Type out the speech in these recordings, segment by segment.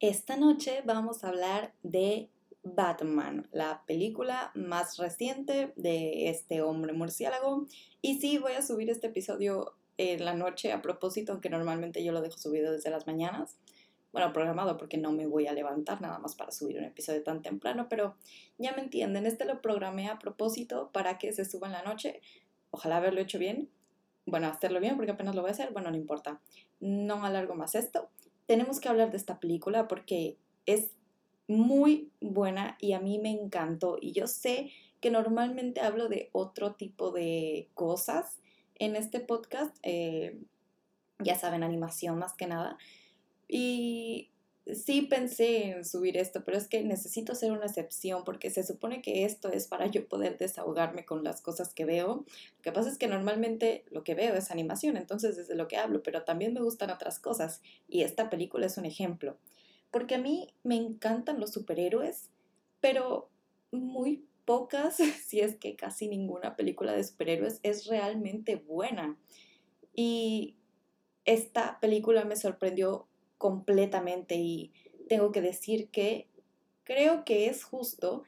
Esta noche vamos a hablar de Batman, la película más reciente de este hombre murciélago. Y sí, voy a subir este episodio en la noche a propósito, aunque normalmente yo lo dejo subido desde las mañanas. Bueno, programado porque no me voy a levantar nada más para subir un episodio tan temprano, pero ya me entienden, este lo programé a propósito para que se suba en la noche. Ojalá haberlo hecho bien. Bueno, hacerlo bien porque apenas lo voy a hacer, bueno, no importa. No alargo más esto tenemos que hablar de esta película porque es muy buena y a mí me encantó. Y yo sé que normalmente hablo de otro tipo de cosas en este podcast, eh, ya saben, animación más que nada. Y sí pensé en subir esto, pero es que necesito hacer una excepción porque se supone que esto es para yo poder desahogarme con las cosas que veo. Lo que pasa es que normalmente lo que veo es animación, entonces es de lo que hablo, pero también me gustan otras cosas y esta película es un ejemplo. Porque a mí me encantan los superhéroes, pero muy pocas, si es que casi ninguna película de superhéroes es realmente buena. Y esta película me sorprendió completamente y tengo que decir que creo que es justo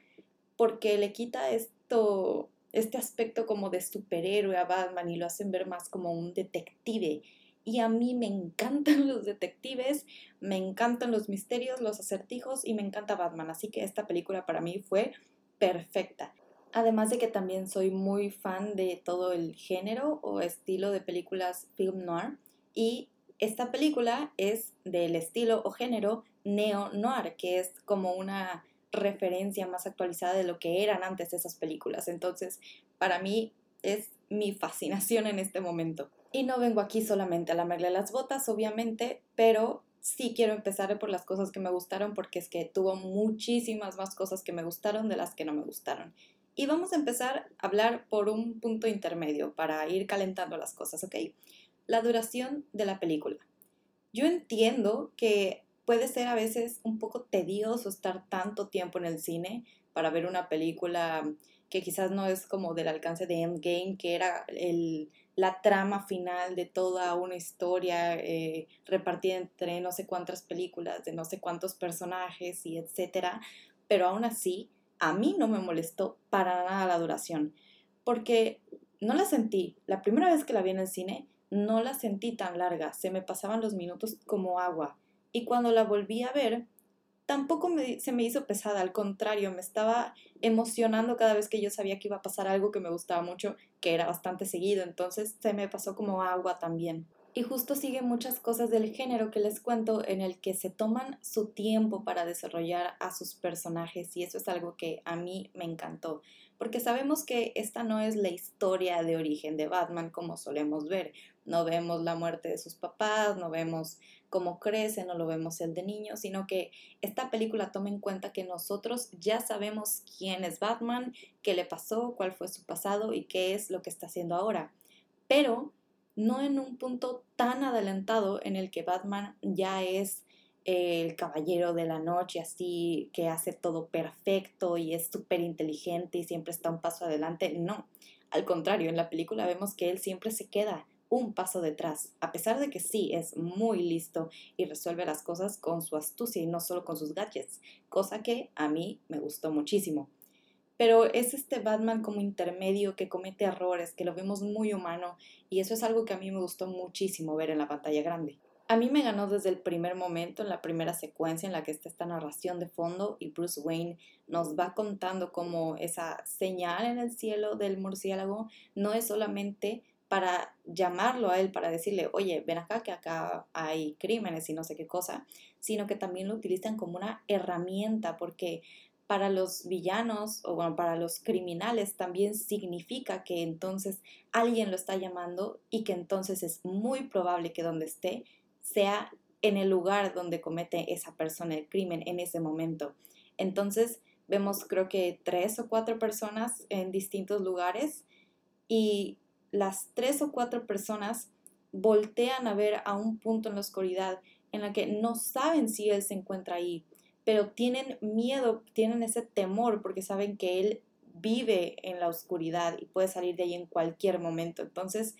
porque le quita esto, este aspecto como de superhéroe a Batman y lo hacen ver más como un detective. Y a mí me encantan los detectives, me encantan los misterios, los acertijos y me encanta Batman. Así que esta película para mí fue perfecta. Además de que también soy muy fan de todo el género o estilo de películas film noir y esta película es del estilo o género neo-noir, que es como una referencia más actualizada de lo que eran antes esas películas. Entonces, para mí es mi fascinación en este momento. Y no vengo aquí solamente a lamerle las botas, obviamente, pero sí quiero empezar por las cosas que me gustaron porque es que tuvo muchísimas más cosas que me gustaron de las que no me gustaron. Y vamos a empezar a hablar por un punto intermedio para ir calentando las cosas, ¿ok? La duración de la película. Yo entiendo que puede ser a veces un poco tedioso estar tanto tiempo en el cine para ver una película que quizás no es como del alcance de Endgame, que era la trama final de toda una historia eh, repartida entre no sé cuántas películas, de no sé cuántos personajes y etcétera. Pero aún así, a mí no me molestó para nada la duración, porque no la sentí. La primera vez que la vi en el cine, no la sentí tan larga, se me pasaban los minutos como agua. Y cuando la volví a ver, tampoco se me hizo pesada, al contrario, me estaba emocionando cada vez que yo sabía que iba a pasar algo que me gustaba mucho, que era bastante seguido, entonces se me pasó como agua también. Y justo sigue muchas cosas del género que les cuento en el que se toman su tiempo para desarrollar a sus personajes y eso es algo que a mí me encantó porque sabemos que esta no es la historia de origen de Batman como solemos ver. No vemos la muerte de sus papás, no vemos cómo crece, no lo vemos el de niño, sino que esta película toma en cuenta que nosotros ya sabemos quién es Batman, qué le pasó, cuál fue su pasado y qué es lo que está haciendo ahora. Pero no en un punto tan adelantado en el que Batman ya es el caballero de la noche, así que hace todo perfecto y es súper inteligente y siempre está un paso adelante. No, al contrario, en la película vemos que él siempre se queda un paso detrás, a pesar de que sí es muy listo y resuelve las cosas con su astucia y no solo con sus gadgets, cosa que a mí me gustó muchísimo. Pero es este Batman como intermedio que comete errores, que lo vemos muy humano y eso es algo que a mí me gustó muchísimo ver en la pantalla grande. A mí me ganó desde el primer momento, en la primera secuencia en la que está esta narración de fondo y Bruce Wayne nos va contando cómo esa señal en el cielo del murciélago no es solamente para llamarlo a él, para decirle, oye, ven acá que acá hay crímenes y no sé qué cosa, sino que también lo utilizan como una herramienta porque para los villanos o bueno, para los criminales también significa que entonces alguien lo está llamando y que entonces es muy probable que donde esté sea en el lugar donde comete esa persona el crimen en ese momento. Entonces, vemos creo que tres o cuatro personas en distintos lugares y las tres o cuatro personas voltean a ver a un punto en la oscuridad en la que no saben si él se encuentra ahí, pero tienen miedo, tienen ese temor porque saben que él vive en la oscuridad y puede salir de ahí en cualquier momento. Entonces,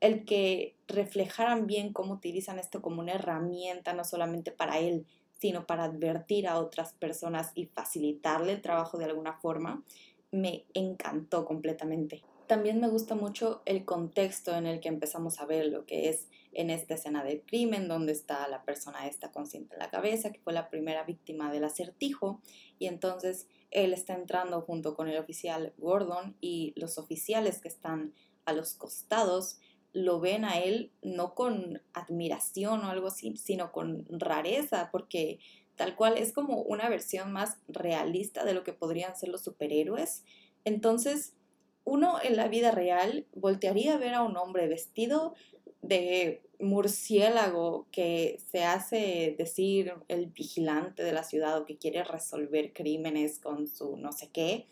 el que reflejaran bien cómo utilizan esto como una herramienta, no solamente para él, sino para advertir a otras personas y facilitarle el trabajo de alguna forma, me encantó completamente. También me gusta mucho el contexto en el que empezamos a ver lo que es en esta escena del crimen, donde está la persona esta consciente en la cabeza, que fue la primera víctima del acertijo, y entonces él está entrando junto con el oficial Gordon y los oficiales que están a los costados lo ven a él no con admiración o algo así, sino con rareza, porque tal cual es como una versión más realista de lo que podrían ser los superhéroes. Entonces, uno en la vida real voltearía a ver a un hombre vestido de murciélago que se hace decir el vigilante de la ciudad o que quiere resolver crímenes con su no sé qué,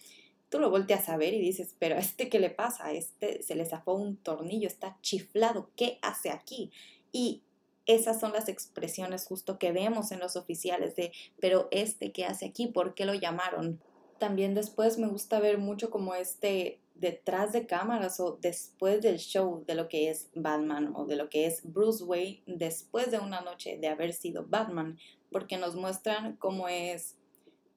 tú lo volteas a ver y dices, pero este qué le pasa, este se le zafó un tornillo, está chiflado, ¿qué hace aquí? Y esas son las expresiones justo que vemos en los oficiales de, pero este qué hace aquí, ¿por qué lo llamaron? También después me gusta ver mucho como este detrás de cámaras o después del show de lo que es Batman o de lo que es Bruce Wayne después de una noche de haber sido Batman, porque nos muestran cómo es,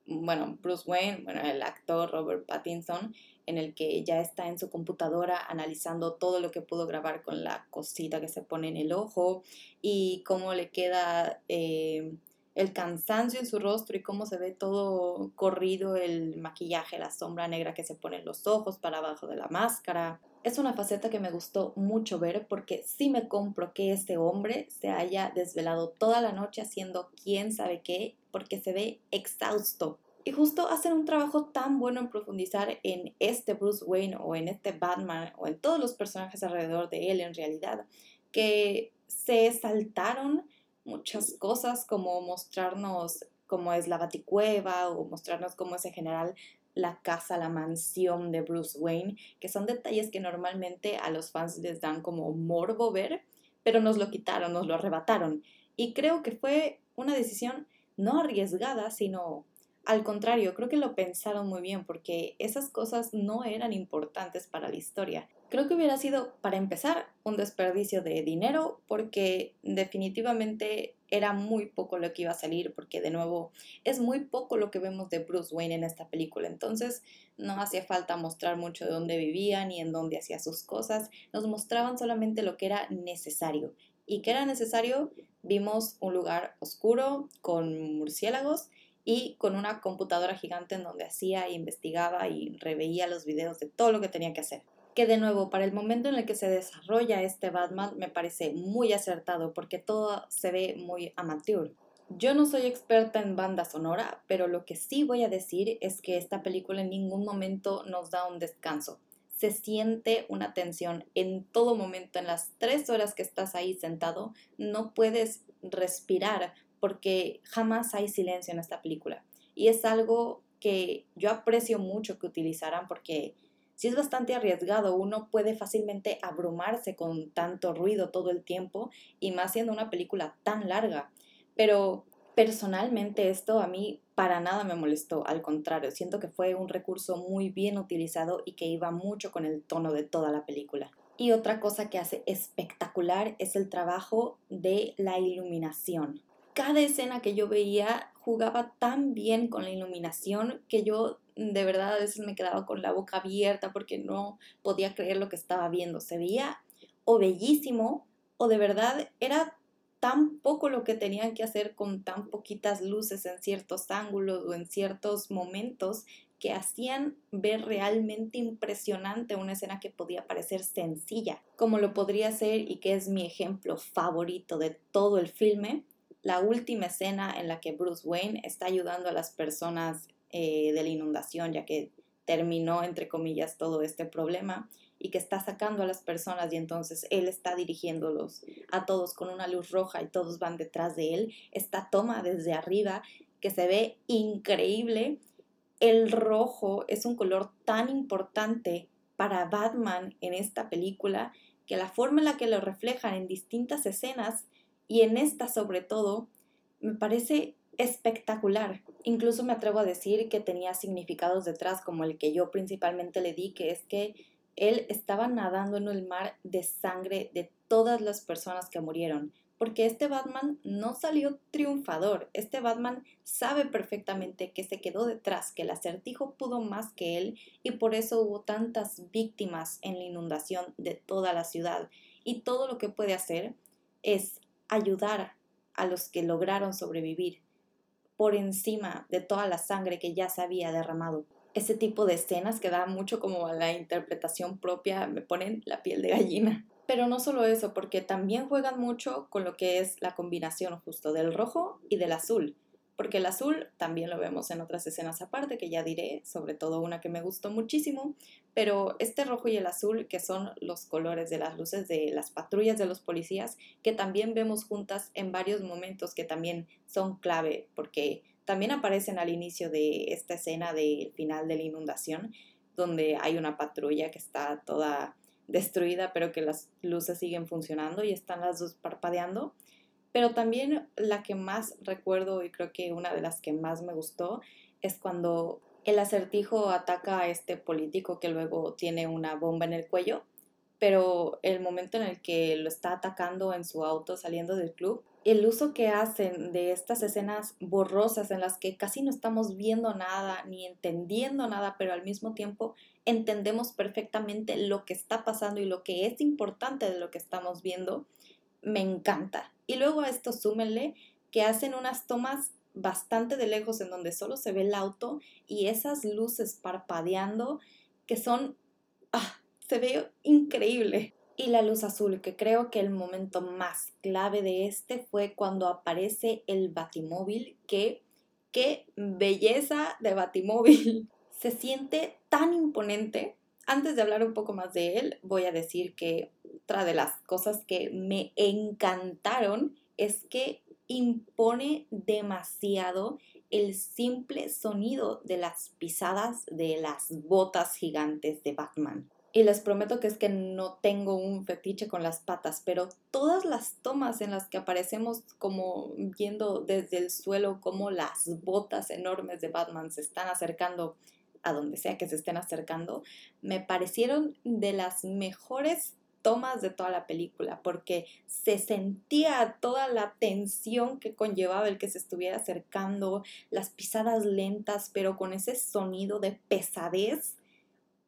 bueno, Bruce Wayne, bueno, el actor Robert Pattinson, en el que ya está en su computadora analizando todo lo que pudo grabar con la cosita que se pone en el ojo y cómo le queda... Eh, el cansancio en su rostro y cómo se ve todo corrido, el maquillaje, la sombra negra que se pone en los ojos para abajo de la máscara. Es una faceta que me gustó mucho ver porque sí me compro que este hombre se haya desvelado toda la noche haciendo quién sabe qué porque se ve exhausto. Y justo hacen un trabajo tan bueno en profundizar en este Bruce Wayne o en este Batman o en todos los personajes alrededor de él en realidad que se saltaron muchas cosas como mostrarnos cómo es la baticueva o mostrarnos cómo es en general la casa, la mansión de Bruce Wayne, que son detalles que normalmente a los fans les dan como morbo ver, pero nos lo quitaron, nos lo arrebataron. Y creo que fue una decisión no arriesgada, sino al contrario, creo que lo pensaron muy bien porque esas cosas no eran importantes para la historia. Creo que hubiera sido, para empezar, un desperdicio de dinero porque definitivamente era muy poco lo que iba a salir porque de nuevo es muy poco lo que vemos de Bruce Wayne en esta película. Entonces no hacía falta mostrar mucho de dónde vivía ni en dónde hacía sus cosas. Nos mostraban solamente lo que era necesario. ¿Y qué era necesario? Vimos un lugar oscuro con murciélagos y con una computadora gigante en donde hacía e investigaba y reveía los videos de todo lo que tenía que hacer que de nuevo, para el momento en el que se desarrolla este Batman, me parece muy acertado porque todo se ve muy amateur. Yo no soy experta en banda sonora, pero lo que sí voy a decir es que esta película en ningún momento nos da un descanso. Se siente una tensión en todo momento, en las tres horas que estás ahí sentado, no puedes respirar porque jamás hay silencio en esta película. Y es algo que yo aprecio mucho que utilizaran porque si es bastante arriesgado, uno puede fácilmente abrumarse con tanto ruido todo el tiempo y más siendo una película tan larga. Pero personalmente esto a mí para nada me molestó, al contrario, siento que fue un recurso muy bien utilizado y que iba mucho con el tono de toda la película. Y otra cosa que hace espectacular es el trabajo de la iluminación. Cada escena que yo veía jugaba tan bien con la iluminación que yo de verdad a veces me quedaba con la boca abierta porque no podía creer lo que estaba viendo. Se veía o bellísimo o de verdad era tan poco lo que tenían que hacer con tan poquitas luces en ciertos ángulos o en ciertos momentos que hacían ver realmente impresionante una escena que podía parecer sencilla, como lo podría ser y que es mi ejemplo favorito de todo el filme, la última escena en la que Bruce Wayne está ayudando a las personas eh, de la inundación, ya que terminó, entre comillas, todo este problema y que está sacando a las personas y entonces él está dirigiéndolos a todos con una luz roja y todos van detrás de él. Esta toma desde arriba que se ve increíble. El rojo es un color tan importante para Batman en esta película que la forma en la que lo reflejan en distintas escenas y en esta sobre todo me parece espectacular. Incluso me atrevo a decir que tenía significados detrás, como el que yo principalmente le di, que es que él estaba nadando en el mar de sangre de todas las personas que murieron, porque este Batman no salió triunfador. Este Batman sabe perfectamente que se quedó detrás, que el acertijo pudo más que él y por eso hubo tantas víctimas en la inundación de toda la ciudad. Y todo lo que puede hacer es ayudar a los que lograron sobrevivir por encima de toda la sangre que ya se había derramado. Ese tipo de escenas que da mucho como a la interpretación propia me ponen la piel de gallina. Pero no solo eso, porque también juegan mucho con lo que es la combinación justo del rojo y del azul. Porque el azul también lo vemos en otras escenas aparte, que ya diré, sobre todo una que me gustó muchísimo, pero este rojo y el azul, que son los colores de las luces de las patrullas de los policías, que también vemos juntas en varios momentos que también son clave, porque también aparecen al inicio de esta escena del final de la inundación, donde hay una patrulla que está toda destruida, pero que las luces siguen funcionando y están las dos parpadeando. Pero también la que más recuerdo y creo que una de las que más me gustó es cuando el acertijo ataca a este político que luego tiene una bomba en el cuello, pero el momento en el que lo está atacando en su auto saliendo del club, el uso que hacen de estas escenas borrosas en las que casi no estamos viendo nada ni entendiendo nada, pero al mismo tiempo entendemos perfectamente lo que está pasando y lo que es importante de lo que estamos viendo, me encanta. Y luego a esto súmenle que hacen unas tomas bastante de lejos en donde solo se ve el auto y esas luces parpadeando que son, ah, se ve increíble. Y la luz azul, que creo que el momento más clave de este fue cuando aparece el batimóvil, que qué belleza de batimóvil se siente tan imponente. Antes de hablar un poco más de él, voy a decir que otra de las cosas que me encantaron es que impone demasiado el simple sonido de las pisadas de las botas gigantes de Batman. Y les prometo que es que no tengo un fetiche con las patas, pero todas las tomas en las que aparecemos como viendo desde el suelo como las botas enormes de Batman se están acercando a donde sea que se estén acercando, me parecieron de las mejores tomas de toda la película, porque se sentía toda la tensión que conllevaba el que se estuviera acercando, las pisadas lentas, pero con ese sonido de pesadez.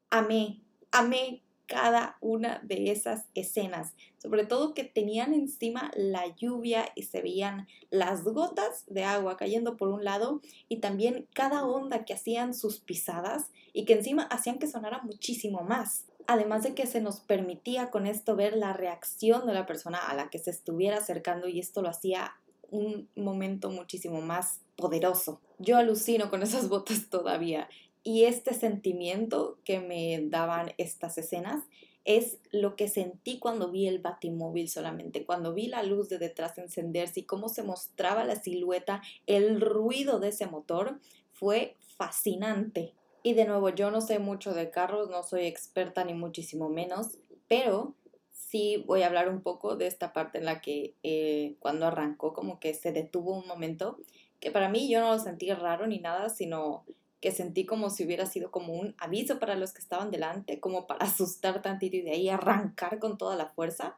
Amé, amé cada una de esas escenas, sobre todo que tenían encima la lluvia y se veían las gotas de agua cayendo por un lado y también cada onda que hacían sus pisadas y que encima hacían que sonara muchísimo más. Además de que se nos permitía con esto ver la reacción de la persona a la que se estuviera acercando y esto lo hacía un momento muchísimo más poderoso. Yo alucino con esas botas todavía y este sentimiento que me daban estas escenas es lo que sentí cuando vi el batimóvil solamente, cuando vi la luz de detrás encenderse y cómo se mostraba la silueta, el ruido de ese motor fue fascinante. Y de nuevo, yo no sé mucho de carros, no soy experta ni muchísimo menos, pero sí voy a hablar un poco de esta parte en la que eh, cuando arrancó como que se detuvo un momento, que para mí yo no lo sentí raro ni nada, sino que sentí como si hubiera sido como un aviso para los que estaban delante, como para asustar tantito y de ahí arrancar con toda la fuerza.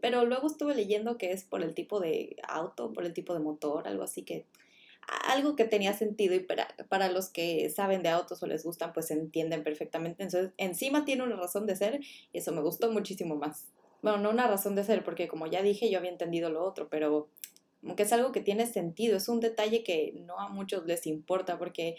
Pero luego estuve leyendo que es por el tipo de auto, por el tipo de motor, algo así que algo que tenía sentido y para, para los que saben de autos o les gustan, pues entienden perfectamente. Entonces, encima tiene una razón de ser y eso me gustó muchísimo más. Bueno, no una razón de ser, porque como ya dije, yo había entendido lo otro, pero que es algo que tiene sentido, es un detalle que no a muchos les importa, porque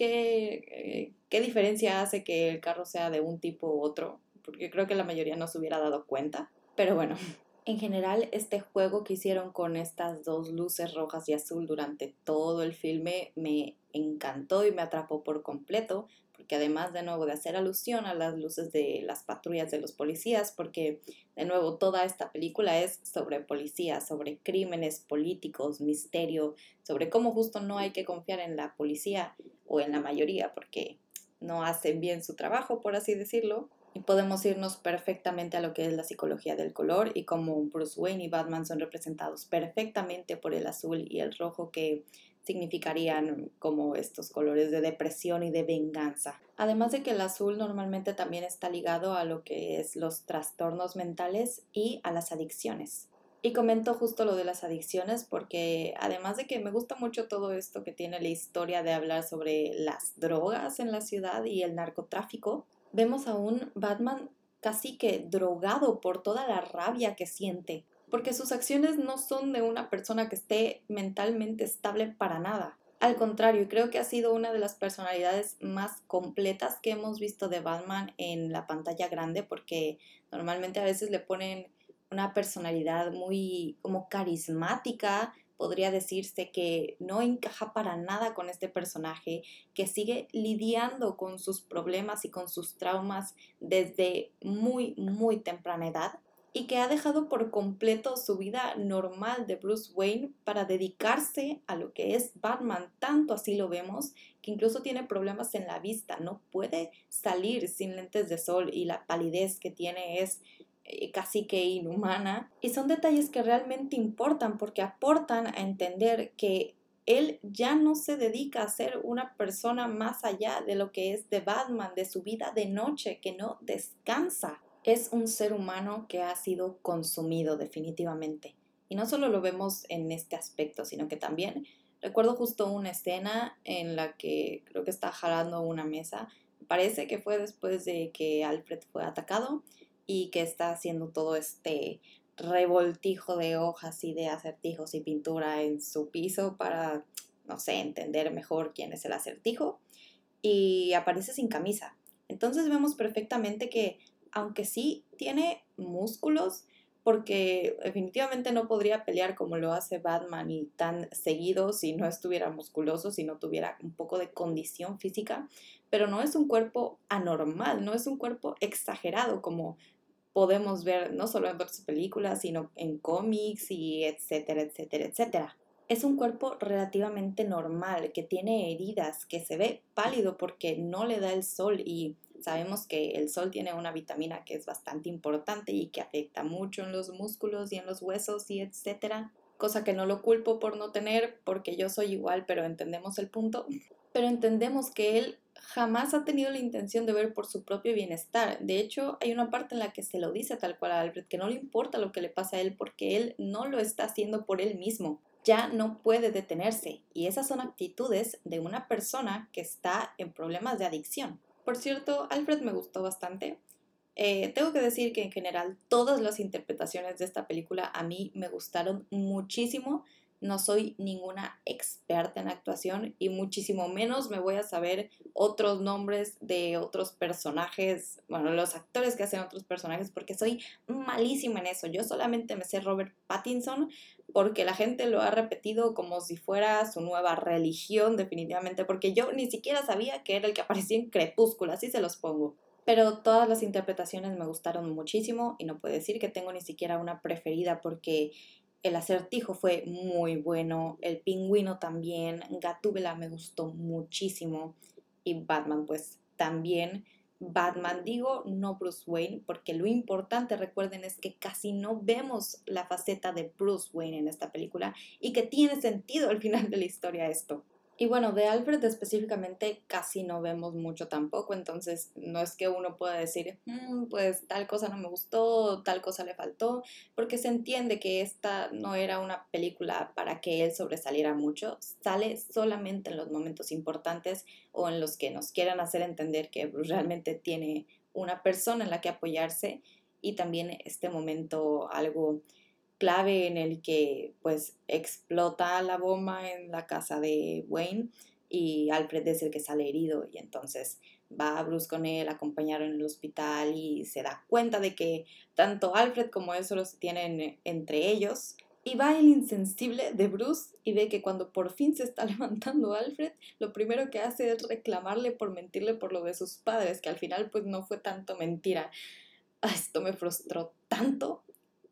¿qué, qué diferencia hace que el carro sea de un tipo u otro? Porque creo que la mayoría no se hubiera dado cuenta. Pero bueno, en general este juego que hicieron con estas dos luces rojas y azul durante todo el filme me encantó y me atrapó por completo porque además de nuevo de hacer alusión a las luces de las patrullas de los policías, porque de nuevo toda esta película es sobre policías, sobre crímenes políticos, misterio, sobre cómo justo no hay que confiar en la policía o en la mayoría porque no hacen bien su trabajo, por así decirlo. Y podemos irnos perfectamente a lo que es la psicología del color y cómo Bruce Wayne y Batman son representados perfectamente por el azul y el rojo que significarían como estos colores de depresión y de venganza. Además de que el azul normalmente también está ligado a lo que es los trastornos mentales y a las adicciones. Y comento justo lo de las adicciones porque además de que me gusta mucho todo esto que tiene la historia de hablar sobre las drogas en la ciudad y el narcotráfico, vemos a un Batman casi que drogado por toda la rabia que siente, porque sus acciones no son de una persona que esté mentalmente estable para nada. Al contrario, creo que ha sido una de las personalidades más completas que hemos visto de Batman en la pantalla grande, porque normalmente a veces le ponen una personalidad muy como carismática, podría decirse que no encaja para nada con este personaje, que sigue lidiando con sus problemas y con sus traumas desde muy, muy temprana edad y que ha dejado por completo su vida normal de Bruce Wayne para dedicarse a lo que es Batman. Tanto así lo vemos que incluso tiene problemas en la vista, no puede salir sin lentes de sol y la palidez que tiene es eh, casi que inhumana. Y son detalles que realmente importan porque aportan a entender que él ya no se dedica a ser una persona más allá de lo que es de Batman, de su vida de noche, que no descansa. Es un ser humano que ha sido consumido definitivamente. Y no solo lo vemos en este aspecto, sino que también recuerdo justo una escena en la que creo que está jalando una mesa. Parece que fue después de que Alfred fue atacado y que está haciendo todo este revoltijo de hojas y de acertijos y pintura en su piso para, no sé, entender mejor quién es el acertijo. Y aparece sin camisa. Entonces vemos perfectamente que, aunque sí tiene músculos, porque definitivamente no podría pelear como lo hace Batman y tan seguido si no estuviera musculoso, si no tuviera un poco de condición física, pero no es un cuerpo anormal, no es un cuerpo exagerado como podemos ver no solo en otras películas, sino en cómics y etcétera, etcétera, etcétera. Es un cuerpo relativamente normal, que tiene heridas, que se ve pálido porque no le da el sol y sabemos que el sol tiene una vitamina que es bastante importante y que afecta mucho en los músculos y en los huesos y etcétera. Cosa que no lo culpo por no tener, porque yo soy igual, pero entendemos el punto. Pero entendemos que él jamás ha tenido la intención de ver por su propio bienestar. De hecho, hay una parte en la que se lo dice tal cual a Alfred, que no le importa lo que le pasa a él porque él no lo está haciendo por él mismo. Ya no puede detenerse. Y esas son actitudes de una persona que está en problemas de adicción. Por cierto, Alfred me gustó bastante. Eh, tengo que decir que en general todas las interpretaciones de esta película a mí me gustaron muchísimo no soy ninguna experta en actuación y muchísimo menos me voy a saber otros nombres de otros personajes, bueno, los actores que hacen otros personajes, porque soy malísima en eso. Yo solamente me sé Robert Pattinson porque la gente lo ha repetido como si fuera su nueva religión, definitivamente, porque yo ni siquiera sabía que era el que aparecía en Crepúsculo, así se los pongo. Pero todas las interpretaciones me gustaron muchísimo y no puedo decir que tengo ni siquiera una preferida porque el acertijo fue muy bueno, el pingüino también, Gatúbela me gustó muchísimo y Batman pues también. Batman digo, no Bruce Wayne, porque lo importante, recuerden, es que casi no vemos la faceta de Bruce Wayne en esta película y que tiene sentido al final de la historia esto. Y bueno, de Alfred específicamente casi no vemos mucho tampoco, entonces no es que uno pueda decir, mm, pues tal cosa no me gustó, tal cosa le faltó, porque se entiende que esta no era una película para que él sobresaliera mucho, sale solamente en los momentos importantes o en los que nos quieran hacer entender que realmente tiene una persona en la que apoyarse y también este momento algo clave en el que pues explota la bomba en la casa de Wayne y Alfred es el que sale herido y entonces va a Bruce con él, acompañarlo en el hospital y se da cuenta de que tanto Alfred como él solo se tienen entre ellos. Y va el insensible de Bruce y ve que cuando por fin se está levantando Alfred, lo primero que hace es reclamarle por mentirle por lo de sus padres, que al final pues no fue tanto mentira. Ah, esto me frustró tanto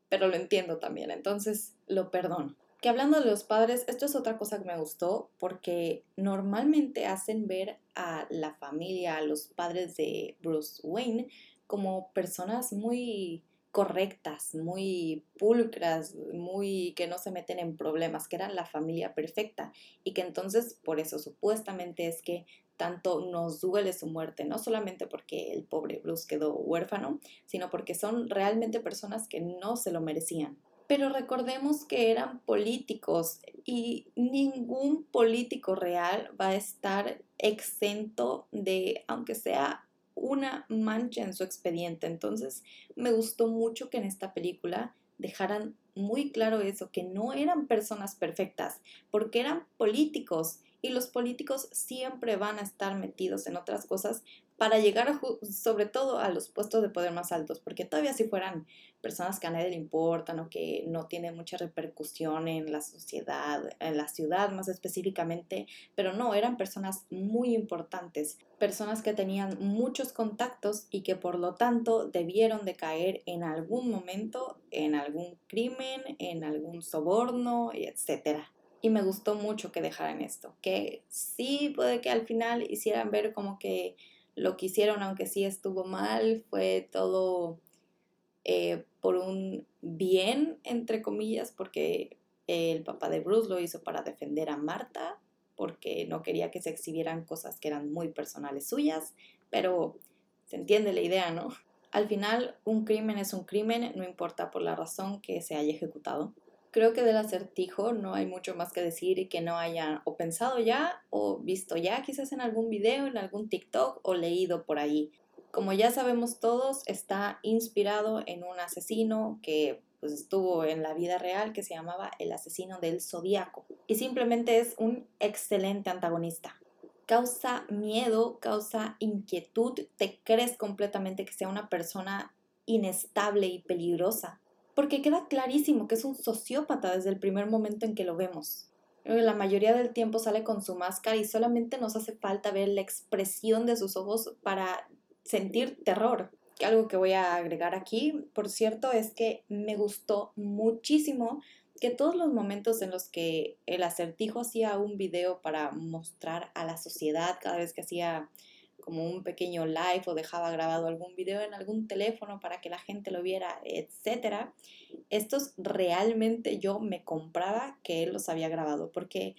pero lo entiendo también, entonces lo perdono. Que hablando de los padres, esto es otra cosa que me gustó porque normalmente hacen ver a la familia, a los padres de Bruce Wayne como personas muy correctas, muy pulcras, muy que no se meten en problemas, que eran la familia perfecta y que entonces por eso supuestamente es que tanto nos duele su muerte, no solamente porque el pobre Bruce quedó huérfano, sino porque son realmente personas que no se lo merecían. Pero recordemos que eran políticos y ningún político real va a estar exento de, aunque sea una mancha en su expediente. Entonces me gustó mucho que en esta película dejaran muy claro eso, que no eran personas perfectas, porque eran políticos y los políticos siempre van a estar metidos en otras cosas para llegar sobre todo a los puestos de poder más altos, porque todavía si fueran personas que a nadie le importan o que no tienen mucha repercusión en la sociedad, en la ciudad más específicamente, pero no, eran personas muy importantes, personas que tenían muchos contactos y que por lo tanto debieron de caer en algún momento en algún crimen, en algún soborno, etcétera y me gustó mucho que dejaran esto, que sí puede que al final hicieran ver como que lo que hicieron, aunque sí estuvo mal, fue todo eh, por un bien, entre comillas, porque el papá de Bruce lo hizo para defender a Marta, porque no quería que se exhibieran cosas que eran muy personales suyas, pero se entiende la idea, ¿no? Al final, un crimen es un crimen, no importa por la razón que se haya ejecutado. Creo que del acertijo no hay mucho más que decir y que no haya o pensado ya o visto ya quizás en algún video, en algún TikTok o leído por ahí. Como ya sabemos todos, está inspirado en un asesino que pues, estuvo en la vida real que se llamaba el asesino del zodiaco y simplemente es un excelente antagonista. Causa miedo, causa inquietud, te crees completamente que sea una persona inestable y peligrosa porque queda clarísimo que es un sociópata desde el primer momento en que lo vemos. La mayoría del tiempo sale con su máscara y solamente nos hace falta ver la expresión de sus ojos para sentir terror. Algo que voy a agregar aquí, por cierto, es que me gustó muchísimo que todos los momentos en los que el acertijo hacía un video para mostrar a la sociedad cada vez que hacía como un pequeño live o dejaba grabado algún video en algún teléfono para que la gente lo viera, etcétera. Estos realmente yo me compraba que él los había grabado porque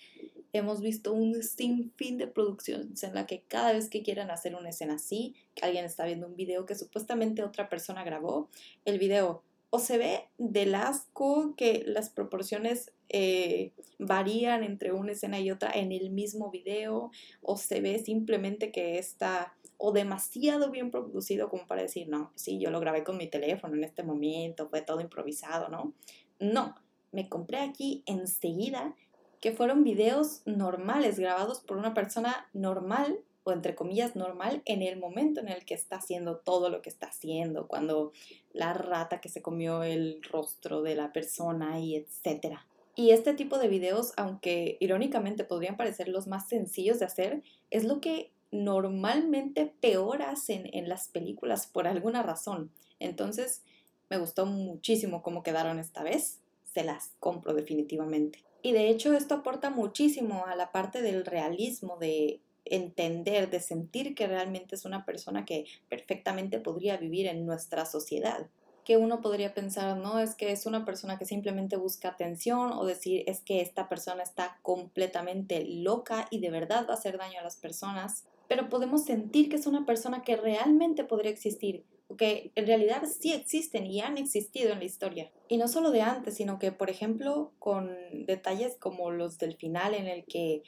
hemos visto un sinfín de producciones en la que cada vez que quieran hacer una escena así, alguien está viendo un video que supuestamente otra persona grabó, el video o se ve del asco que las proporciones eh, varían entre una escena y otra en el mismo video, o se ve simplemente que está o demasiado bien producido como para decir, no, sí, yo lo grabé con mi teléfono en este momento, fue todo improvisado, ¿no? No, me compré aquí enseguida que fueron videos normales grabados por una persona normal entre comillas normal en el momento en el que está haciendo todo lo que está haciendo, cuando la rata que se comió el rostro de la persona y etcétera. Y este tipo de videos, aunque irónicamente podrían parecer los más sencillos de hacer, es lo que normalmente peor hacen en las películas por alguna razón. Entonces, me gustó muchísimo cómo quedaron esta vez. Se las compro definitivamente. Y de hecho esto aporta muchísimo a la parte del realismo de entender, de sentir que realmente es una persona que perfectamente podría vivir en nuestra sociedad. Que uno podría pensar, no, es que es una persona que simplemente busca atención o decir, es que esta persona está completamente loca y de verdad va a hacer daño a las personas. Pero podemos sentir que es una persona que realmente podría existir, que en realidad sí existen y han existido en la historia. Y no solo de antes, sino que, por ejemplo, con detalles como los del final en el que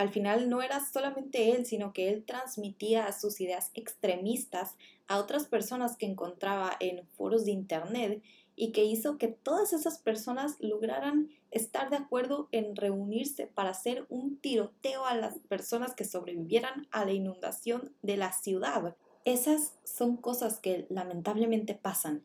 al final no era solamente él, sino que él transmitía sus ideas extremistas a otras personas que encontraba en foros de Internet y que hizo que todas esas personas lograran estar de acuerdo en reunirse para hacer un tiroteo a las personas que sobrevivieran a la inundación de la ciudad. Esas son cosas que lamentablemente pasan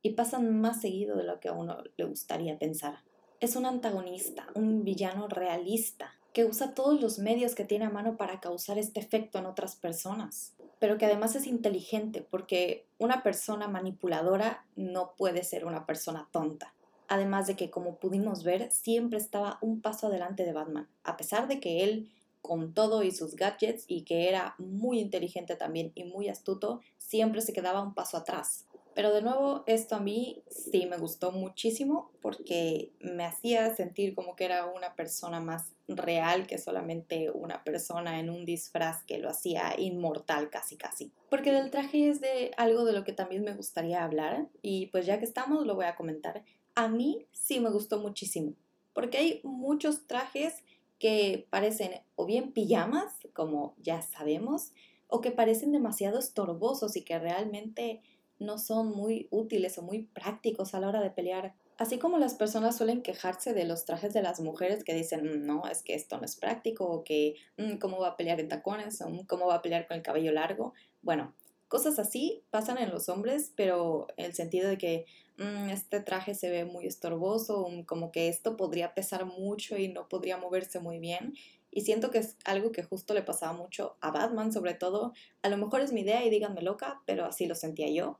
y pasan más seguido de lo que a uno le gustaría pensar. Es un antagonista, un villano realista, que usa todos los medios que tiene a mano para causar este efecto en otras personas, pero que además es inteligente porque una persona manipuladora no puede ser una persona tonta. Además de que, como pudimos ver, siempre estaba un paso adelante de Batman, a pesar de que él, con todo y sus gadgets, y que era muy inteligente también y muy astuto, siempre se quedaba un paso atrás. Pero de nuevo, esto a mí sí me gustó muchísimo porque me hacía sentir como que era una persona más real que solamente una persona en un disfraz que lo hacía inmortal casi casi. Porque del traje es de algo de lo que también me gustaría hablar y pues ya que estamos lo voy a comentar. a mí sí me gustó muchísimo, porque hay muchos trajes que parecen o bien pijamas, como ya sabemos, o que parecen demasiado estorbosos y que realmente no son muy útiles o muy prácticos a la hora de pelear. Así como las personas suelen quejarse de los trajes de las mujeres que dicen, mm, no, es que esto no es práctico, o que, mm, ¿cómo va a pelear en tacones? o mm, ¿cómo va a pelear con el cabello largo? Bueno, cosas así pasan en los hombres, pero el sentido de que este traje se ve muy estorboso, como que esto podría pesar mucho y no podría moverse muy bien. Y siento que es algo que justo le pasaba mucho a Batman, sobre todo. A lo mejor es mi idea y díganme loca, pero así lo sentía yo.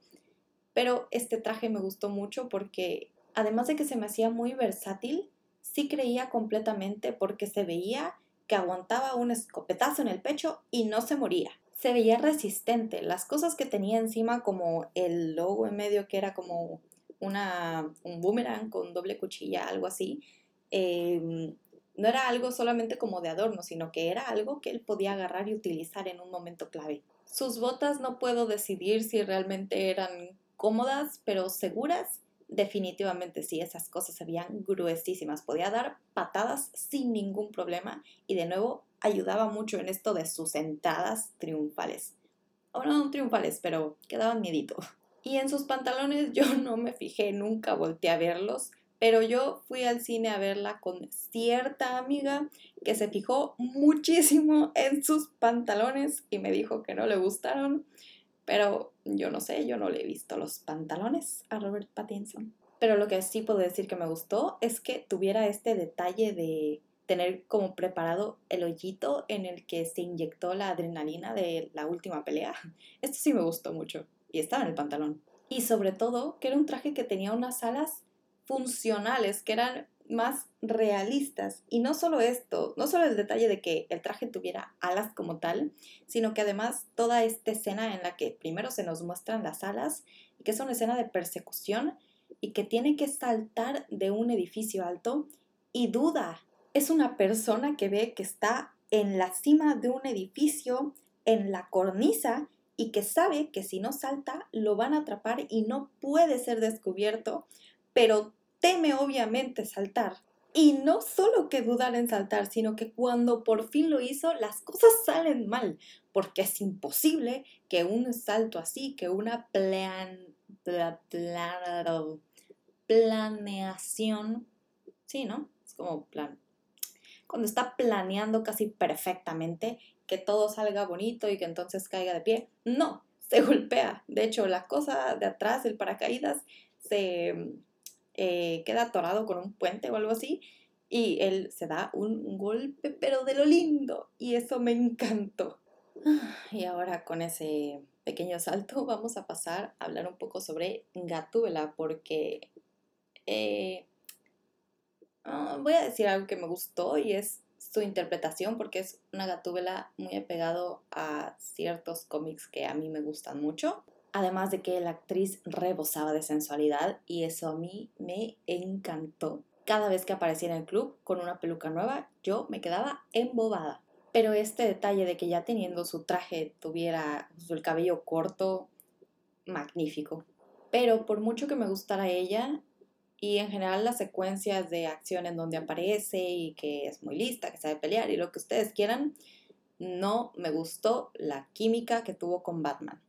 Pero este traje me gustó mucho porque además de que se me hacía muy versátil, sí creía completamente porque se veía que aguantaba un escopetazo en el pecho y no se moría. Se veía resistente. Las cosas que tenía encima, como el logo en medio, que era como una, un boomerang con doble cuchilla, algo así, em, no era algo solamente como de adorno, sino que era algo que él podía agarrar y utilizar en un momento clave. Sus botas no puedo decidir si realmente eran cómodas, pero seguras definitivamente sí, esas cosas se veían gruesísimas. Podía dar patadas sin ningún problema y de nuevo ayudaba mucho en esto de sus entradas triunfales. O no triunfales, pero quedaban miedito. Y en sus pantalones yo no me fijé, nunca volteé a verlos, pero yo fui al cine a verla con cierta amiga que se fijó muchísimo en sus pantalones y me dijo que no le gustaron. Pero yo no sé, yo no le he visto los pantalones a Robert Pattinson. Pero lo que sí puedo decir que me gustó es que tuviera este detalle de tener como preparado el hoyito en el que se inyectó la adrenalina de la última pelea. Esto sí me gustó mucho y estaba en el pantalón. Y sobre todo que era un traje que tenía unas alas funcionales, que eran más realistas. Y no solo esto, no solo el detalle de que el traje tuviera alas como tal, sino que además toda esta escena en la que primero se nos muestran las alas y que es una escena de persecución y que tiene que saltar de un edificio alto y duda. Es una persona que ve que está en la cima de un edificio, en la cornisa, y que sabe que si no salta lo van a atrapar y no puede ser descubierto, pero teme obviamente saltar. Y no solo que dudar en saltar, sino que cuando por fin lo hizo, las cosas salen mal, porque es imposible que un salto así, que una plan, planeación, sí, ¿no? Es como plan. Cuando está planeando casi perfectamente, que todo salga bonito y que entonces caiga de pie, no, se golpea. De hecho, la cosa de atrás, el paracaídas, se eh, queda atorado con un puente o algo así y él se da un golpe, pero de lo lindo, y eso me encantó. Y ahora con ese pequeño salto vamos a pasar a hablar un poco sobre Gatúbela, porque eh, ah, voy a decir algo que me gustó y es su interpretación, porque es una Gatúbela muy apegado a ciertos cómics que a mí me gustan mucho. Además de que la actriz rebosaba de sensualidad y eso a mí me encantó. Cada vez que aparecía en el club con una peluca nueva, yo me quedaba embobada. Pero este detalle de que ya teniendo su traje tuviera el cabello corto, magnífico. Pero por mucho que me gustara ella, y en general las secuencias de acción en donde aparece y que es muy lista, que sabe pelear y lo que ustedes quieran, no me gustó la química que tuvo con Batman.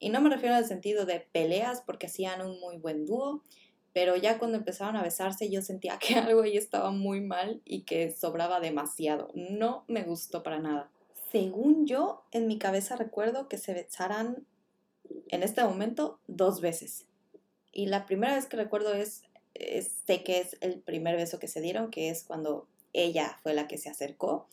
Y no me refiero al sentido de peleas porque hacían un muy buen dúo, pero ya cuando empezaron a besarse yo sentía que algo ahí estaba muy mal y que sobraba demasiado. No me gustó para nada. Según yo, en mi cabeza recuerdo que se besaran en este momento dos veces. Y la primera vez que recuerdo es, sé que es el primer beso que se dieron, que es cuando ella fue la que se acercó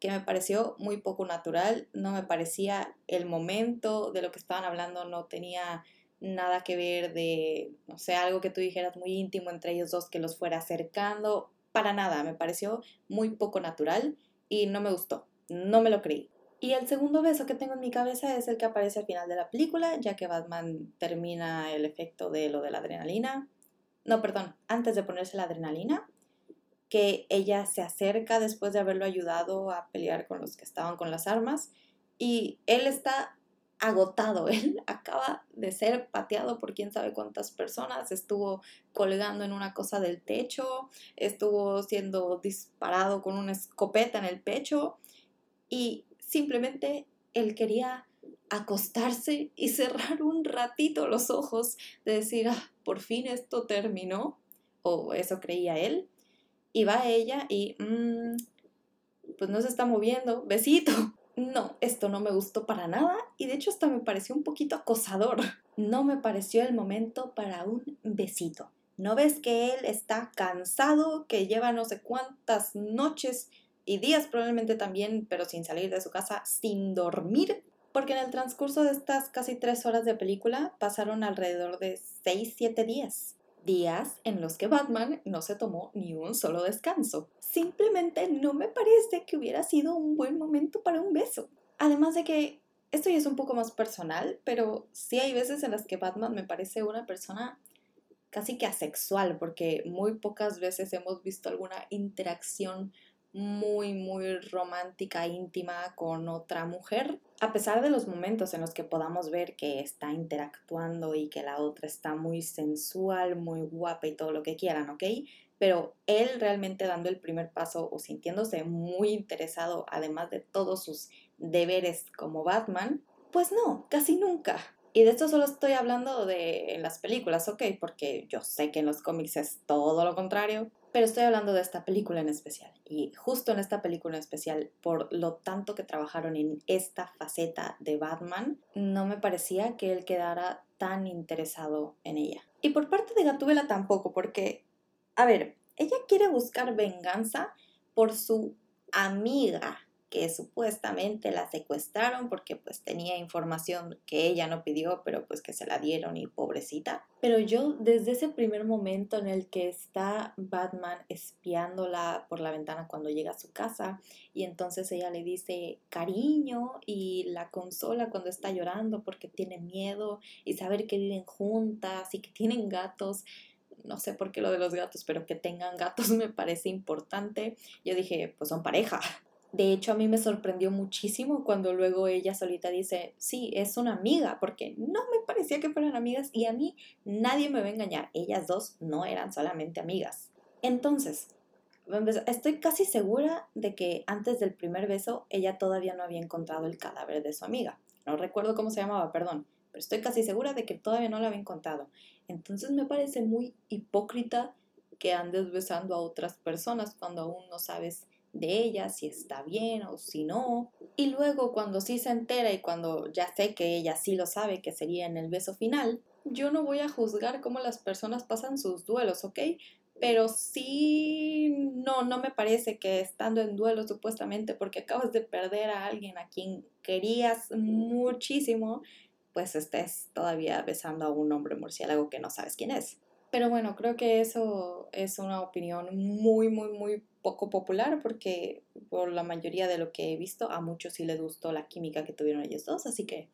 que me pareció muy poco natural, no me parecía el momento de lo que estaban hablando, no tenía nada que ver de, no sé, algo que tú dijeras muy íntimo entre ellos dos que los fuera acercando, para nada, me pareció muy poco natural y no me gustó, no me lo creí. Y el segundo beso que tengo en mi cabeza es el que aparece al final de la película, ya que Batman termina el efecto de lo de la adrenalina. No, perdón, antes de ponerse la adrenalina, que ella se acerca después de haberlo ayudado a pelear con los que estaban con las armas y él está agotado. Él acaba de ser pateado por quién sabe cuántas personas, estuvo colgando en una cosa del techo, estuvo siendo disparado con una escopeta en el pecho y simplemente él quería acostarse y cerrar un ratito los ojos, de decir, ah, por fin esto terminó, o eso creía él, y va ella y, mm, pues no se está moviendo, besito. No, esto no me gustó para nada y de hecho hasta me pareció un poquito acosador. No me pareció el momento para un besito. ¿No ves que él está cansado, que lleva no sé cuántas noches y días probablemente también, pero sin salir de su casa, sin dormir? Porque en el transcurso de estas casi tres horas de película pasaron alrededor de seis, siete días. Días en los que Batman no se tomó ni un solo descanso. Simplemente no me parece que hubiera sido un buen momento para un beso. Además de que esto ya es un poco más personal, pero sí hay veces en las que Batman me parece una persona casi que asexual, porque muy pocas veces hemos visto alguna interacción muy, muy romántica, íntima con otra mujer. A pesar de los momentos en los que podamos ver que está interactuando y que la otra está muy sensual, muy guapa y todo lo que quieran, ¿ok? Pero él realmente dando el primer paso o sintiéndose muy interesado, además de todos sus deberes como Batman, pues no, casi nunca. Y de esto solo estoy hablando de en las películas, ¿ok? Porque yo sé que en los cómics es todo lo contrario. Pero estoy hablando de esta película en especial. Y justo en esta película en especial, por lo tanto que trabajaron en esta faceta de Batman, no me parecía que él quedara tan interesado en ella. Y por parte de Gatúbela tampoco, porque, a ver, ella quiere buscar venganza por su amiga, que supuestamente la secuestraron porque pues tenía información que ella no pidió, pero pues que se la dieron y pobrecita. Pero yo desde ese primer momento en el que está Batman espiándola por la ventana cuando llega a su casa y entonces ella le dice cariño y la consola cuando está llorando porque tiene miedo y saber que viven juntas y que tienen gatos no sé por qué lo de los gatos, pero que tengan gatos me parece importante. Yo dije, pues son pareja. De hecho, a mí me sorprendió muchísimo cuando luego ella solita dice, sí, es una amiga, porque no me parecía que fueran amigas y a mí nadie me va a engañar. Ellas dos no eran solamente amigas. Entonces, estoy casi segura de que antes del primer beso ella todavía no había encontrado el cadáver de su amiga. No recuerdo cómo se llamaba, perdón, pero estoy casi segura de que todavía no la había encontrado. Entonces me parece muy hipócrita que andes besando a otras personas cuando aún no sabes de ella, si está bien o si no. Y luego cuando sí se entera y cuando ya sé que ella sí lo sabe, que sería en el beso final, yo no voy a juzgar cómo las personas pasan sus duelos, ¿ok? Pero sí, no, no me parece que estando en duelo supuestamente porque acabas de perder a alguien a quien querías muchísimo, pues estés todavía besando a un hombre murciélago que no sabes quién es. Pero bueno, creo que eso es una opinión muy, muy, muy poco popular porque por la mayoría de lo que he visto a muchos sí les gustó la química que tuvieron ellos dos, así que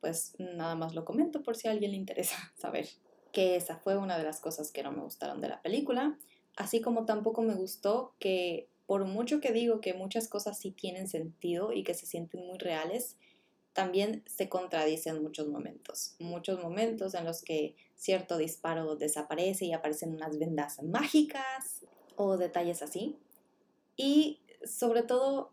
pues nada más lo comento por si a alguien le interesa saber que esa fue una de las cosas que no me gustaron de la película, así como tampoco me gustó que por mucho que digo que muchas cosas sí tienen sentido y que se sienten muy reales, también se contradice en muchos momentos. Muchos momentos en los que cierto disparo desaparece y aparecen unas vendas mágicas o detalles así. Y sobre todo,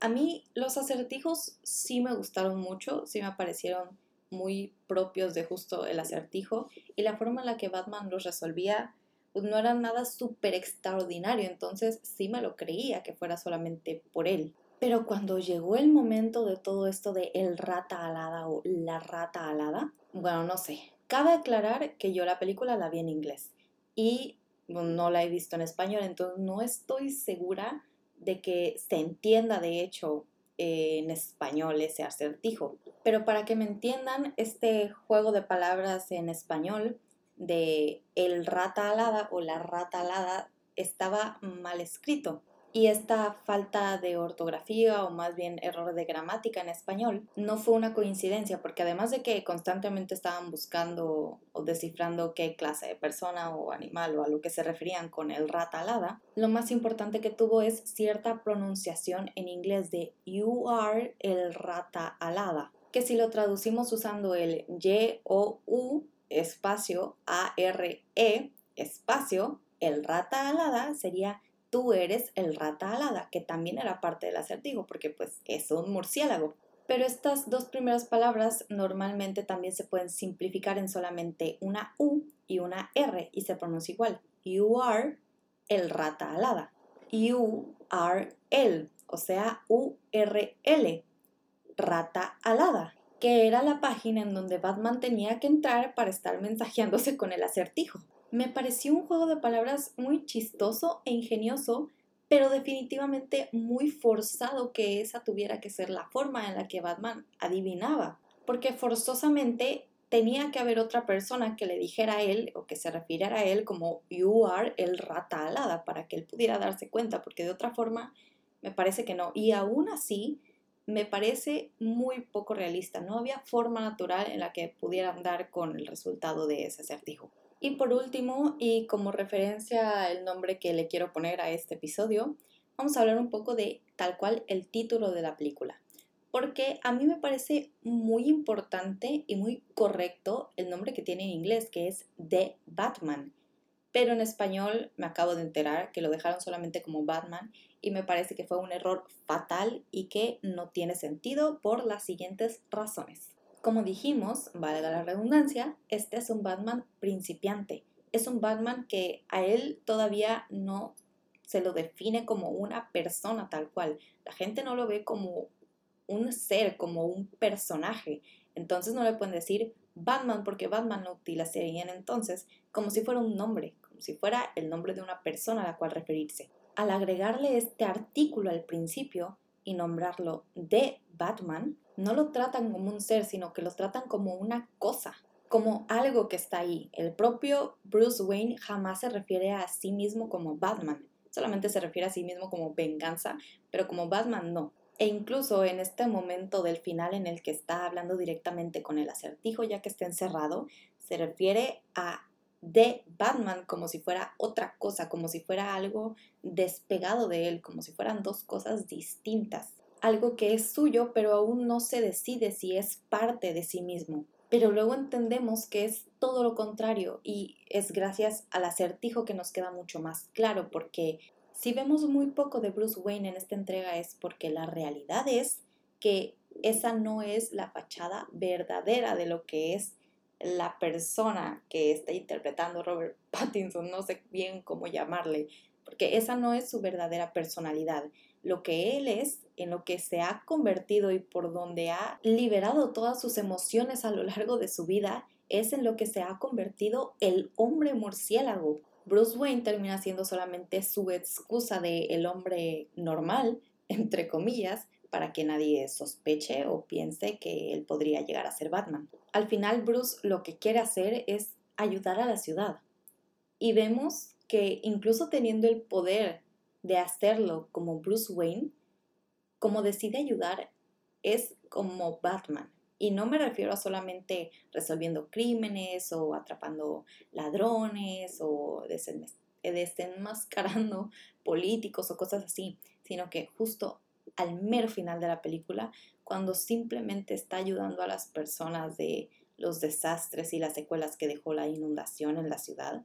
a mí los acertijos sí me gustaron mucho, sí me parecieron muy propios de justo el acertijo y la forma en la que Batman los resolvía pues no era nada súper extraordinario, entonces sí me lo creía que fuera solamente por él. Pero cuando llegó el momento de todo esto de el rata alada o la rata alada, bueno, no sé. Cabe aclarar que yo la película la vi en inglés y no la he visto en español, entonces no estoy segura de que se entienda de hecho en español ese acertijo. Pero para que me entiendan, este juego de palabras en español de el rata alada o la rata alada estaba mal escrito. Y esta falta de ortografía o más bien error de gramática en español no fue una coincidencia porque además de que constantemente estaban buscando o descifrando qué clase de persona o animal o a lo que se referían con el rata alada, lo más importante que tuvo es cierta pronunciación en inglés de you are el rata alada que si lo traducimos usando el Y o U espacio A R E espacio el rata alada sería tú eres el rata alada, que también era parte del acertijo porque pues es un murciélago. Pero estas dos primeras palabras normalmente también se pueden simplificar en solamente una U y una R y se pronuncia igual. You are el rata alada. You are el, o sea, U-R-L, rata alada, que era la página en donde Batman tenía que entrar para estar mensajeándose con el acertijo. Me pareció un juego de palabras muy chistoso e ingenioso pero definitivamente muy forzado que esa tuviera que ser la forma en la que Batman adivinaba, porque forzosamente tenía que haber otra persona que le dijera a él o que se refiriera a él como you are el rata alada para que él pudiera darse cuenta, porque de otra forma me parece que no. Y aún así me parece muy poco realista. No había forma natural en la que pudieran dar con el resultado de ese acertijo. Y por último, y como referencia al nombre que le quiero poner a este episodio, vamos a hablar un poco de tal cual el título de la película. Porque a mí me parece muy importante y muy correcto el nombre que tiene en inglés, que es The Batman. Pero en español me acabo de enterar que lo dejaron solamente como Batman y me parece que fue un error fatal y que no tiene sentido por las siguientes razones. Como dijimos, valga la redundancia, este es un Batman principiante. Es un Batman que a él todavía no se lo define como una persona tal cual. La gente no lo ve como un ser, como un personaje. Entonces no le pueden decir Batman porque Batman lo utilizarían entonces como si fuera un nombre, como si fuera el nombre de una persona a la cual referirse. Al agregarle este artículo al principio y nombrarlo de Batman, no lo tratan como un ser, sino que lo tratan como una cosa, como algo que está ahí. El propio Bruce Wayne jamás se refiere a sí mismo como Batman, solamente se refiere a sí mismo como venganza, pero como Batman no. E incluso en este momento del final en el que está hablando directamente con el acertijo ya que está encerrado, se refiere a de Batman como si fuera otra cosa, como si fuera algo despegado de él, como si fueran dos cosas distintas algo que es suyo, pero aún no se decide si es parte de sí mismo. Pero luego entendemos que es todo lo contrario y es gracias al acertijo que nos queda mucho más claro, porque si vemos muy poco de Bruce Wayne en esta entrega es porque la realidad es que esa no es la fachada verdadera de lo que es la persona que está interpretando Robert Pattinson, no sé bien cómo llamarle, porque esa no es su verdadera personalidad lo que él es, en lo que se ha convertido y por donde ha liberado todas sus emociones a lo largo de su vida, es en lo que se ha convertido el hombre murciélago. Bruce Wayne termina siendo solamente su excusa de el hombre normal, entre comillas, para que nadie sospeche o piense que él podría llegar a ser Batman. Al final Bruce lo que quiere hacer es ayudar a la ciudad. Y vemos que incluso teniendo el poder de hacerlo como Bruce Wayne, como decide ayudar, es como Batman. Y no me refiero a solamente resolviendo crímenes o atrapando ladrones o desenmascarando políticos o cosas así, sino que justo al mero final de la película, cuando simplemente está ayudando a las personas de los desastres y las secuelas que dejó la inundación en la ciudad,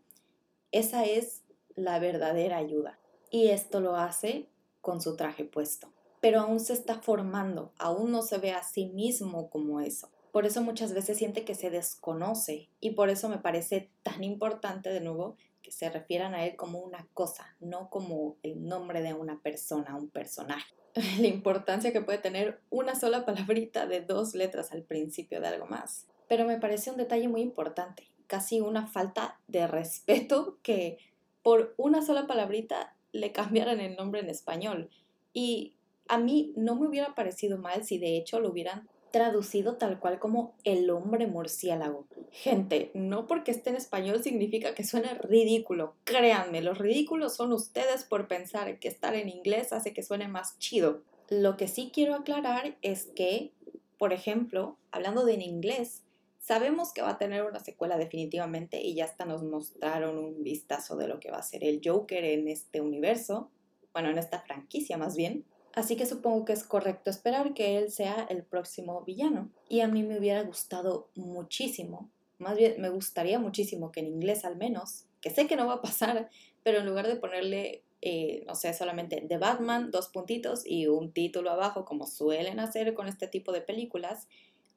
esa es la verdadera ayuda y esto lo hace con su traje puesto. Pero aún se está formando, aún no se ve a sí mismo como eso. Por eso muchas veces siente que se desconoce y por eso me parece tan importante de nuevo que se refieran a él como una cosa, no como el nombre de una persona, un personaje. La importancia que puede tener una sola palabrita de dos letras al principio de algo más. Pero me parece un detalle muy importante, casi una falta de respeto que por una sola palabrita le cambiaran el nombre en español. Y a mí no me hubiera parecido mal si de hecho lo hubieran traducido tal cual como el hombre murciélago. Gente, no porque esté en español significa que suene ridículo. Créanme, los ridículos son ustedes por pensar que estar en inglés hace que suene más chido. Lo que sí quiero aclarar es que, por ejemplo, hablando de en inglés, Sabemos que va a tener una secuela definitivamente y ya hasta nos mostraron un vistazo de lo que va a ser el Joker en este universo, bueno, en esta franquicia más bien. Así que supongo que es correcto esperar que él sea el próximo villano. Y a mí me hubiera gustado muchísimo, más bien me gustaría muchísimo que en inglés al menos, que sé que no va a pasar, pero en lugar de ponerle, eh, no sé, solamente The Batman, dos puntitos y un título abajo, como suelen hacer con este tipo de películas,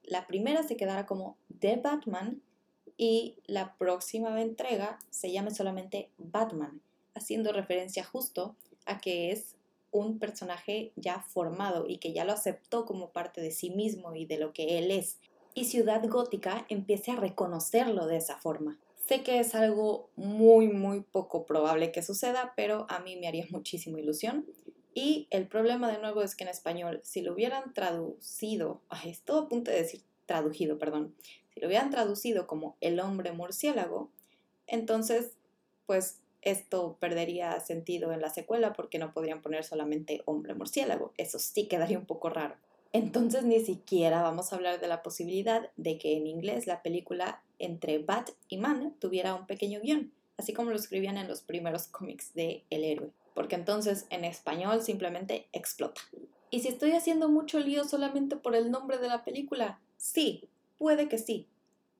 la primera se quedara como The Batman y la próxima entrega se llame solamente Batman, haciendo referencia justo a que es un personaje ya formado y que ya lo aceptó como parte de sí mismo y de lo que él es. Y Ciudad Gótica empiece a reconocerlo de esa forma. Sé que es algo muy, muy poco probable que suceda, pero a mí me haría muchísima ilusión. Y el problema de nuevo es que en español, si lo hubieran traducido, ay, estoy a punto de decir traducido, perdón, si lo hubieran traducido como el hombre murciélago, entonces, pues esto perdería sentido en la secuela porque no podrían poner solamente hombre murciélago. Eso sí quedaría un poco raro. Entonces ni siquiera vamos a hablar de la posibilidad de que en inglés la película entre Bat y Man tuviera un pequeño guion, así como lo escribían en los primeros cómics de El héroe, porque entonces en español simplemente explota. ¿Y si estoy haciendo mucho lío solamente por el nombre de la película? Sí, puede que sí,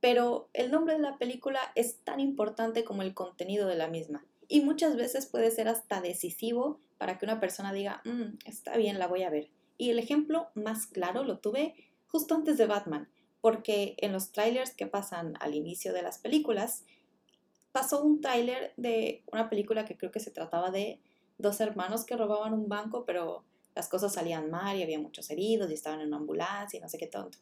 pero el nombre de la película es tan importante como el contenido de la misma y muchas veces puede ser hasta decisivo para que una persona diga, mm, está bien, la voy a ver. Y el ejemplo más claro lo tuve justo antes de Batman, porque en los trailers que pasan al inicio de las películas, pasó un trailer de una película que creo que se trataba de dos hermanos que robaban un banco, pero las cosas salían mal y había muchos heridos y estaban en una ambulancia y no sé qué tonto.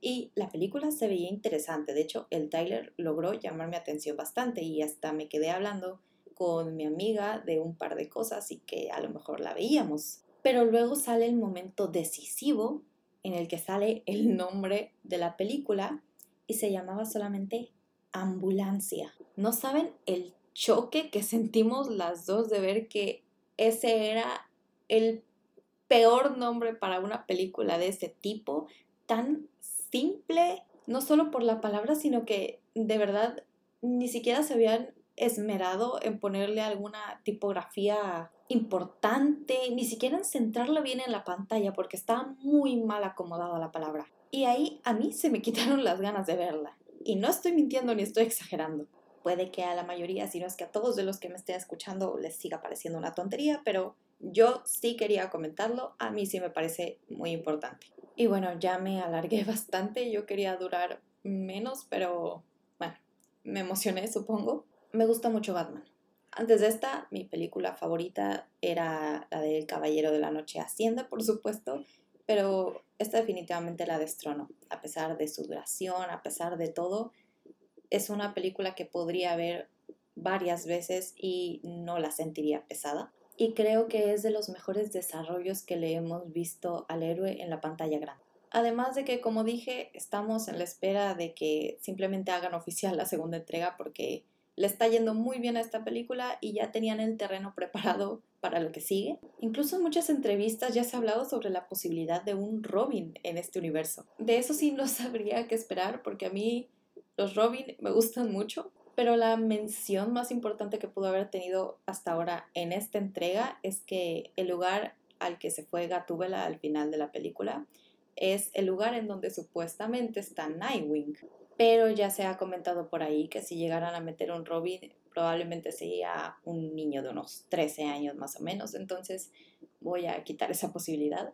Y la película se veía interesante, de hecho el trailer logró llamar mi atención bastante y hasta me quedé hablando con mi amiga de un par de cosas y que a lo mejor la veíamos. Pero luego sale el momento decisivo en el que sale el nombre de la película y se llamaba solamente Ambulancia. ¿No saben el choque que sentimos las dos de ver que ese era el peor nombre para una película de ese tipo, tan simple, no solo por la palabra, sino que de verdad ni siquiera se habían esmerado en ponerle alguna tipografía importante, ni siquiera en centrarla bien en la pantalla porque estaba muy mal acomodada la palabra. Y ahí a mí se me quitaron las ganas de verla. Y no estoy mintiendo ni estoy exagerando. Puede que a la mayoría, si no es que a todos de los que me estén escuchando les siga pareciendo una tontería, pero yo sí quería comentarlo, a mí sí me parece muy importante. Y bueno, ya me alargué bastante, yo quería durar menos, pero bueno, me emocioné supongo me gusta mucho Batman. Antes de esta, mi película favorita era la del Caballero de la Noche Hacienda, por supuesto, pero esta definitivamente la destrono. A pesar de su duración, a pesar de todo, es una película que podría ver varias veces y no la sentiría pesada. Y creo que es de los mejores desarrollos que le hemos visto al héroe en la pantalla grande. Además de que, como dije, estamos en la espera de que simplemente hagan oficial la segunda entrega porque le está yendo muy bien a esta película y ya tenían el terreno preparado para lo que sigue. Incluso en muchas entrevistas ya se ha hablado sobre la posibilidad de un Robin en este universo. De eso sí no sabría qué esperar porque a mí los Robin me gustan mucho, pero la mención más importante que pudo haber tenido hasta ahora en esta entrega es que el lugar al que se fue Gatúbela al final de la película es el lugar en donde supuestamente está Nightwing pero ya se ha comentado por ahí que si llegaran a meter un Robin, probablemente sería un niño de unos 13 años más o menos, entonces voy a quitar esa posibilidad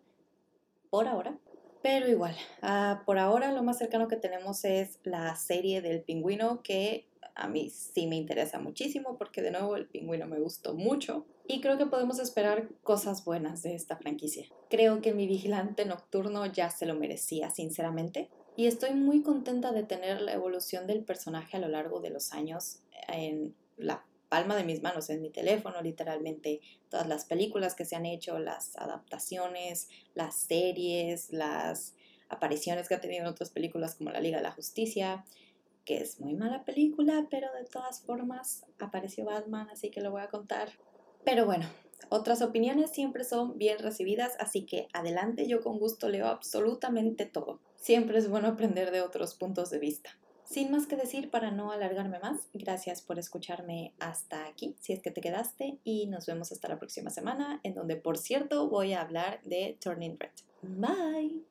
por ahora. Pero igual, ah, por ahora lo más cercano que tenemos es la serie del pingüino que a mí sí me interesa muchísimo porque de nuevo el pingüino me gustó mucho y creo que podemos esperar cosas buenas de esta franquicia. Creo que mi vigilante nocturno ya se lo merecía, sinceramente. Y estoy muy contenta de tener la evolución del personaje a lo largo de los años en la palma de mis manos, en mi teléfono, literalmente. Todas las películas que se han hecho, las adaptaciones, las series, las apariciones que ha tenido en otras películas como La Liga de la Justicia, que es muy mala película, pero de todas formas apareció Batman, así que lo voy a contar. Pero bueno, otras opiniones siempre son bien recibidas, así que adelante, yo con gusto leo absolutamente todo. Siempre es bueno aprender de otros puntos de vista. Sin más que decir para no alargarme más, gracias por escucharme hasta aquí, si es que te quedaste, y nos vemos hasta la próxima semana, en donde por cierto voy a hablar de Turning Red. Bye.